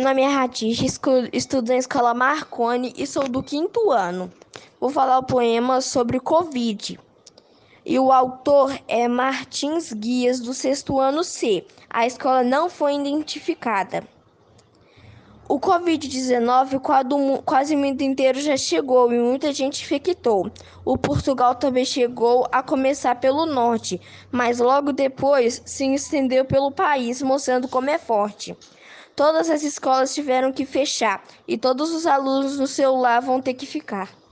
nome é Ratish, estudo na escola Marconi e sou do quinto ano. Vou falar o poema sobre Covid. E o autor é Martins Guias, do sexto ano C. A escola não foi identificada. O Covid-19 quase o mundo inteiro já chegou e muita gente infectou. O Portugal também chegou a começar pelo norte, mas logo depois se estendeu pelo país, mostrando como é forte. Todas as escolas tiveram que fechar e todos os alunos no celular vão ter que ficar.